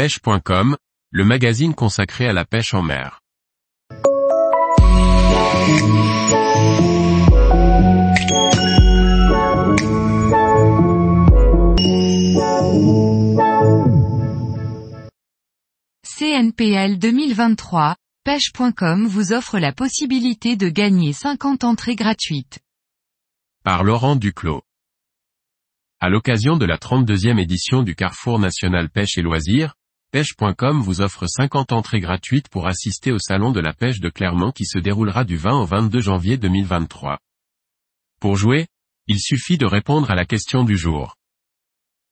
pêche.com, le magazine consacré à la pêche en mer. CNPL 2023, pêche.com vous offre la possibilité de gagner 50 entrées gratuites. Par Laurent Duclos. À l'occasion de la 32e édition du Carrefour National Pêche et Loisirs, pêche.com vous offre 50 entrées gratuites pour assister au Salon de la pêche de Clermont qui se déroulera du 20 au 22 janvier 2023. Pour jouer, il suffit de répondre à la question du jour.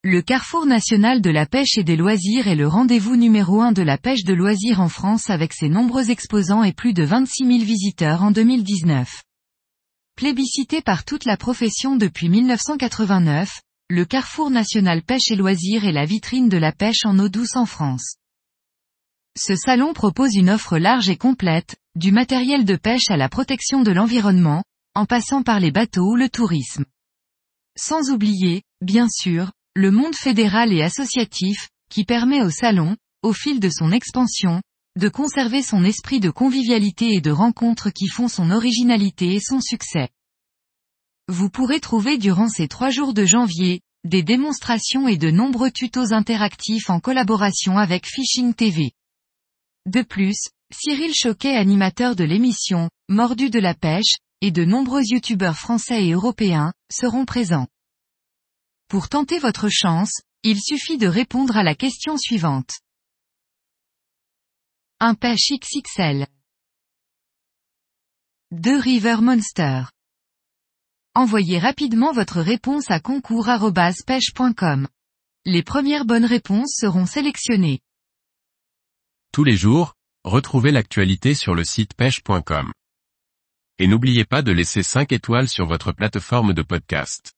Le Carrefour national de la pêche et des loisirs est le rendez-vous numéro un de la pêche de loisirs en France avec ses nombreux exposants et plus de 26 000 visiteurs en 2019. Plébiscité par toute la profession depuis 1989, le Carrefour national pêche et loisirs est la vitrine de la pêche en eau douce en France. Ce salon propose une offre large et complète, du matériel de pêche à la protection de l'environnement, en passant par les bateaux ou le tourisme. Sans oublier, bien sûr, le monde fédéral et associatif, qui permet au salon, au fil de son expansion, de conserver son esprit de convivialité et de rencontres qui font son originalité et son succès. Vous pourrez trouver durant ces trois jours de janvier, des démonstrations et de nombreux tutos interactifs en collaboration avec Fishing TV. De plus, Cyril Choquet animateur de l'émission, Mordu de la pêche, et de nombreux youtubeurs français et européens, seront présents. Pour tenter votre chance, il suffit de répondre à la question suivante. Un pêche XXL. Deux River Monster. Envoyez rapidement votre réponse à concours.pêche.com. Les premières bonnes réponses seront sélectionnées. Tous les jours, retrouvez l'actualité sur le site pêche.com. Et n'oubliez pas de laisser 5 étoiles sur votre plateforme de podcast.